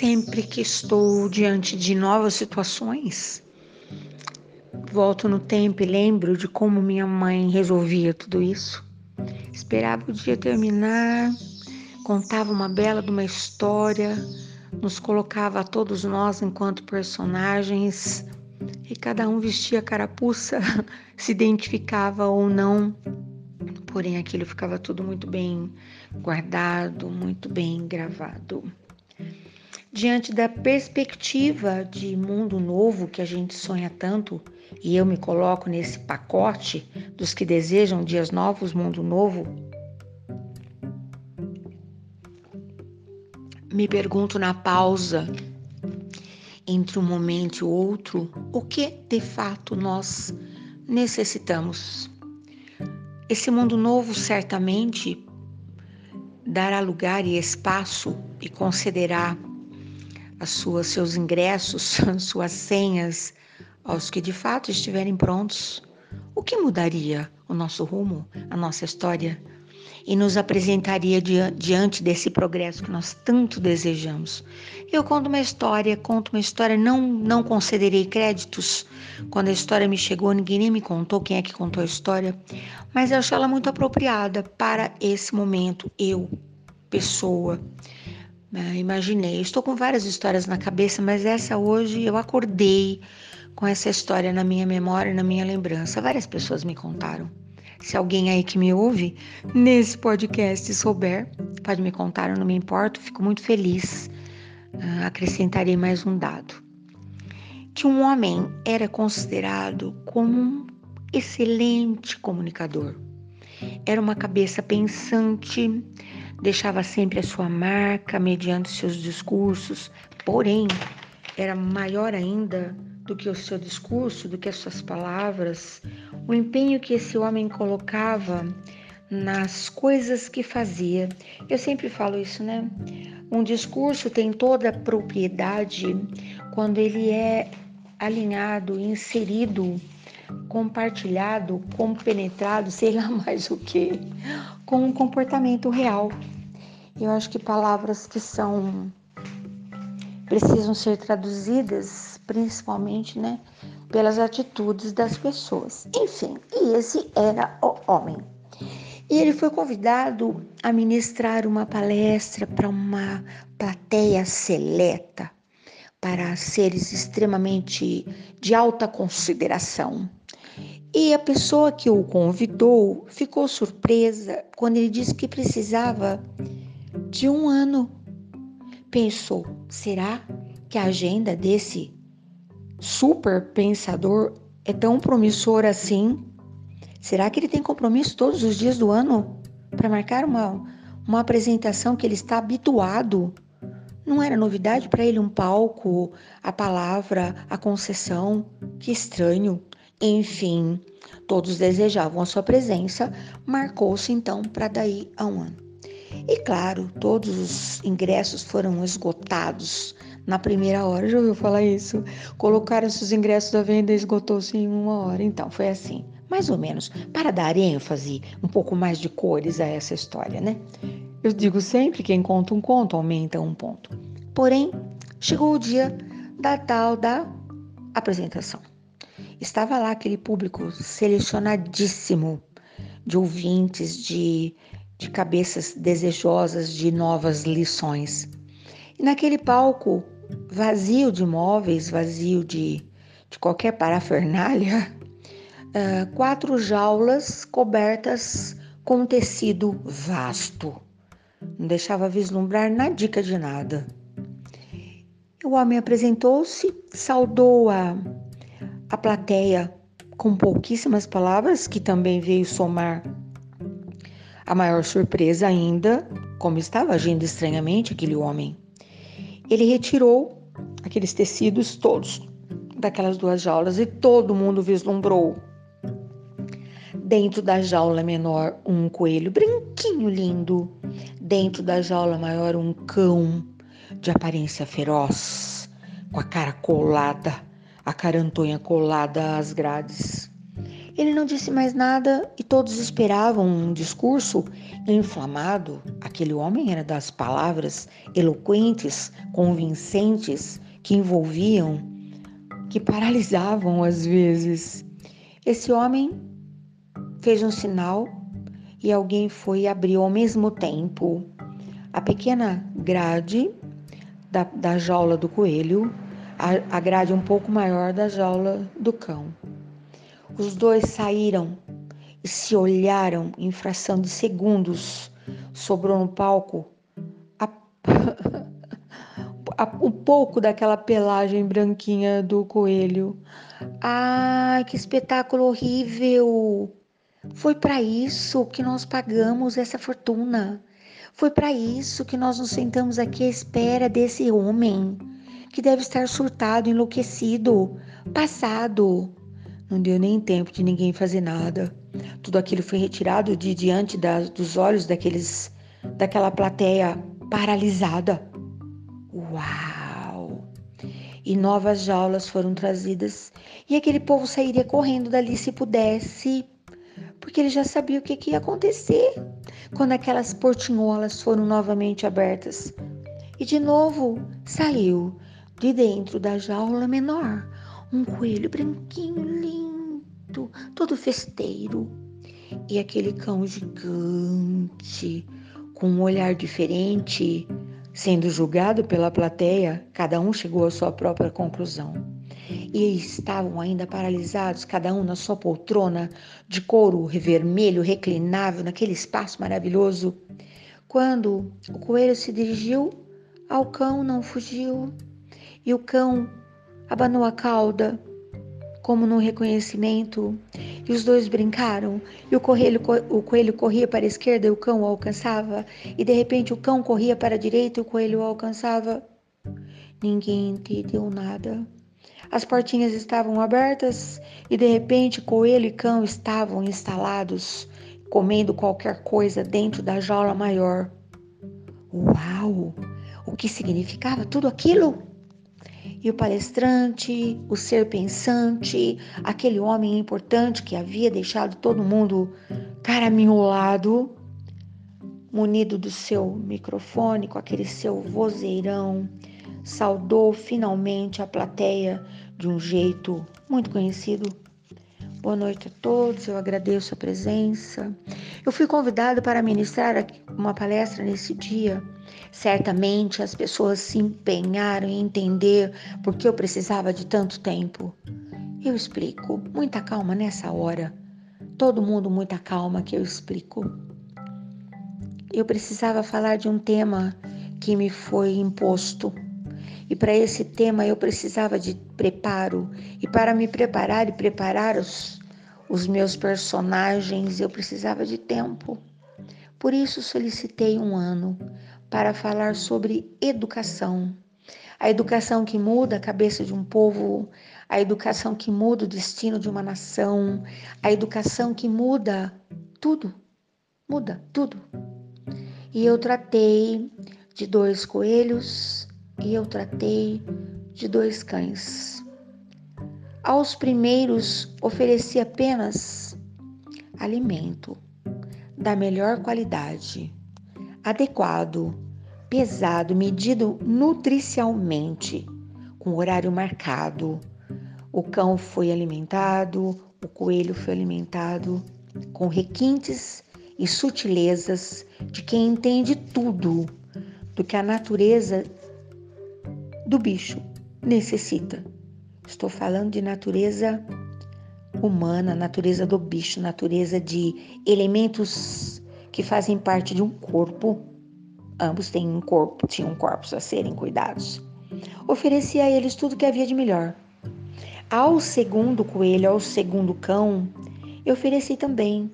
Sempre que estou diante de novas situações, volto no tempo e lembro de como minha mãe resolvia tudo isso. Esperava o dia terminar, contava uma bela de uma história, nos colocava a todos nós enquanto personagens e cada um vestia a carapuça, se identificava ou não, porém aquilo ficava tudo muito bem guardado, muito bem gravado diante da perspectiva de mundo novo que a gente sonha tanto, e eu me coloco nesse pacote dos que desejam dias novos, mundo novo, me pergunto na pausa entre um momento e outro o que de fato nós necessitamos. Esse mundo novo certamente dará lugar e espaço e concederá seus ingressos, suas senhas aos que de fato estiverem prontos, o que mudaria o nosso rumo, a nossa história e nos apresentaria diante desse progresso que nós tanto desejamos. Eu conto uma história, conto uma história, não não concederei créditos. Quando a história me chegou, ninguém nem me contou quem é que contou a história, mas eu acho ela muito apropriada para esse momento, eu, pessoa. Ah, imaginei. Estou com várias histórias na cabeça, mas essa hoje eu acordei com essa história na minha memória, na minha lembrança. Várias pessoas me contaram. Se alguém aí que me ouve nesse podcast souber, pode me contar, eu não me importo, fico muito feliz. Uh, acrescentarei mais um dado: que um homem era considerado como um excelente comunicador. Era uma cabeça pensante, deixava sempre a sua marca mediante seus discursos, porém, era maior ainda do que o seu discurso, do que as suas palavras, o empenho que esse homem colocava nas coisas que fazia. Eu sempre falo isso, né? Um discurso tem toda a propriedade quando ele é alinhado, inserido, compartilhado, compenetrado, sei lá mais o que, com um comportamento real. Eu acho que palavras que são precisam ser traduzidas, principalmente, né, pelas atitudes das pessoas. Enfim, e esse era o homem. E ele foi convidado a ministrar uma palestra para uma plateia seleta, para seres extremamente de alta consideração. E a pessoa que o convidou ficou surpresa quando ele disse que precisava de um ano. Pensou: será que a agenda desse super pensador é tão promissora assim? Será que ele tem compromisso todos os dias do ano para marcar uma, uma apresentação que ele está habituado? Não era novidade para ele um palco, a palavra, a concessão? Que estranho. Enfim, todos desejavam a sua presença, marcou-se então para daí a um ano. E claro, todos os ingressos foram esgotados na primeira hora. Já ouviu falar isso? Colocaram os ingressos à venda e esgotou-se em uma hora. Então, foi assim, mais ou menos, para dar ênfase, um pouco mais de cores a essa história, né? Eu digo sempre: quem conta um conto aumenta um ponto. Porém, chegou o dia da tal da apresentação. Estava lá aquele público selecionadíssimo de ouvintes, de, de cabeças desejosas de novas lições. E naquele palco vazio de móveis, vazio de, de qualquer parafernália, uh, quatro jaulas cobertas com um tecido vasto. Não deixava vislumbrar na dica de nada. O homem apresentou-se, saudou a a plateia, com pouquíssimas palavras, que também veio somar a maior surpresa ainda, como estava agindo estranhamente aquele homem. Ele retirou aqueles tecidos todos daquelas duas jaulas e todo mundo vislumbrou. Dentro da jaula menor, um coelho branquinho lindo. Dentro da jaula maior, um cão de aparência feroz, com a cara colada a carantonha colada às grades. Ele não disse mais nada e todos esperavam um discurso inflamado. Aquele homem era das palavras eloquentes, convincentes, que envolviam, que paralisavam às vezes. Esse homem fez um sinal e alguém foi e abriu ao mesmo tempo a pequena grade da, da jaula do coelho, a, grade um pouco maior da jaula do cão. Os dois saíram e se olharam em fração de segundos. Sobrou no palco a, um pouco daquela pelagem branquinha do coelho. Ai, que espetáculo horrível! Foi para isso que nós pagamos essa fortuna. Foi para isso que nós nos sentamos aqui à espera desse homem, que deve estar surtado, enlouquecido, passado. Não deu nem tempo de ninguém fazer nada. Tudo aquilo foi retirado de diante da, dos olhos daqueles, daquela plateia paralisada. Uau! E novas jaulas foram trazidas, e aquele povo sairia correndo dali se pudesse, porque ele já sabia o que, que ia acontecer quando aquelas portinholas foram novamente abertas. E de novo saiu de dentro da jaula menor um coelho branquinho, lindo, todo festeiro. E aquele cão gigante, com um olhar diferente, sendo julgado pela plateia, cada um chegou à sua própria conclusão e estavam ainda paralisados, cada um na sua poltrona de couro vermelho reclinável naquele espaço maravilhoso. Quando o coelho se dirigiu ao cão, não fugiu, e o cão abanou a cauda, como no reconhecimento, e os dois brincaram, e o coelho, o coelho corria para a esquerda e o cão o alcançava, e de repente o cão corria para a direita e o coelho o alcançava. Ninguém entendeu nada. As portinhas estavam abertas e de repente coelho e cão estavam instalados, comendo qualquer coisa dentro da jaula maior. Uau! O que significava tudo aquilo? E o palestrante, o ser pensante, aquele homem importante que havia deixado todo mundo caraminholado, munido do seu microfone, com aquele seu vozeirão, saudou finalmente a plateia de um jeito muito conhecido. Boa noite a todos, eu agradeço a presença. Eu fui convidada para ministrar uma palestra nesse dia. Certamente as pessoas se empenharam em entender por que eu precisava de tanto tempo. Eu explico, muita calma nessa hora. Todo mundo, muita calma que eu explico. Eu precisava falar de um tema que me foi imposto e para esse tema eu precisava de preparo. E para me preparar e preparar os, os meus personagens, eu precisava de tempo. Por isso solicitei um ano para falar sobre educação. A educação que muda a cabeça de um povo, a educação que muda o destino de uma nação, a educação que muda tudo, muda tudo. E eu tratei de dois coelhos e eu tratei de dois cães. Aos primeiros ofereci apenas alimento da melhor qualidade, adequado, pesado, medido nutricionalmente, com horário marcado. O cão foi alimentado, o coelho foi alimentado com requintes e sutilezas de quem entende tudo do que a natureza do bicho necessita. Estou falando de natureza humana, natureza do bicho, natureza de elementos que fazem parte de um corpo. Ambos têm um corpo, tinham corpos a serem cuidados. Ofereci a eles tudo que havia de melhor. Ao segundo coelho, ao segundo cão, eu ofereci também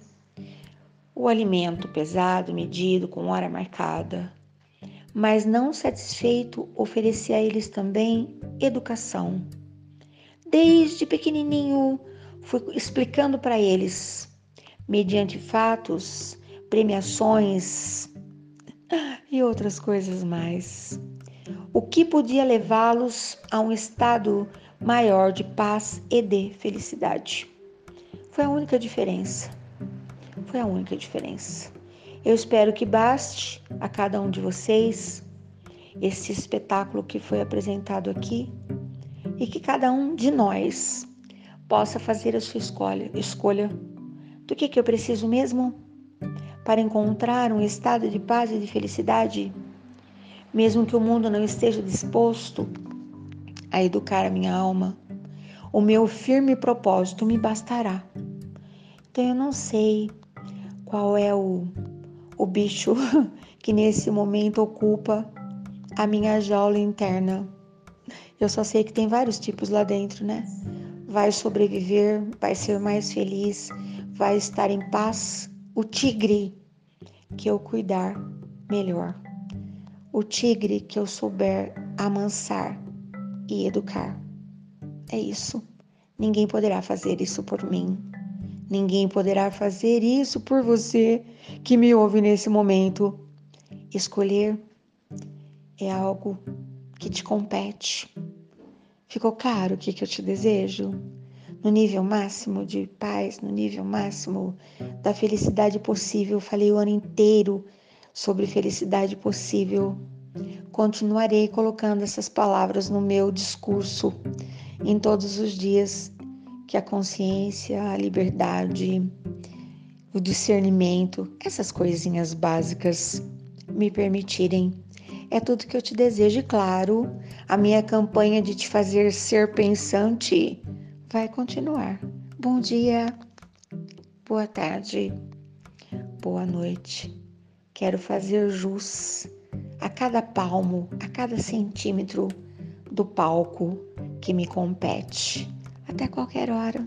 o alimento pesado, medido, com hora marcada, mas não satisfeito, ofereci a eles também educação. Desde pequenininho, fui explicando para eles, mediante fatos, premiações e outras coisas mais, o que podia levá-los a um estado maior de paz e de felicidade. Foi a única diferença. Foi a única diferença. Eu espero que baste a cada um de vocês esse espetáculo que foi apresentado aqui e que cada um de nós possa fazer a sua escolha, escolha do que, que eu preciso mesmo para encontrar um estado de paz e de felicidade, mesmo que o mundo não esteja disposto a educar a minha alma. O meu firme propósito me bastará. Então eu não sei qual é o, o bicho que nesse momento ocupa a minha jaula interna. Eu só sei que tem vários tipos lá dentro, né? Vai sobreviver, vai ser mais feliz, vai estar em paz. O tigre que eu cuidar melhor. O tigre que eu souber amansar e educar. É isso. Ninguém poderá fazer isso por mim. Ninguém poderá fazer isso por você que me ouve nesse momento. Escolher é algo que te compete. Ficou claro o que, que eu te desejo? No nível máximo de paz, no nível máximo da felicidade possível. Falei o ano inteiro sobre felicidade possível. Continuarei colocando essas palavras no meu discurso em todos os dias que a consciência, a liberdade, o discernimento, essas coisinhas básicas me permitirem é tudo que eu te desejo, e claro, a minha campanha de te fazer ser pensante vai continuar. Bom dia, boa tarde, boa noite. Quero fazer jus a cada palmo, a cada centímetro do palco que me compete, até qualquer hora.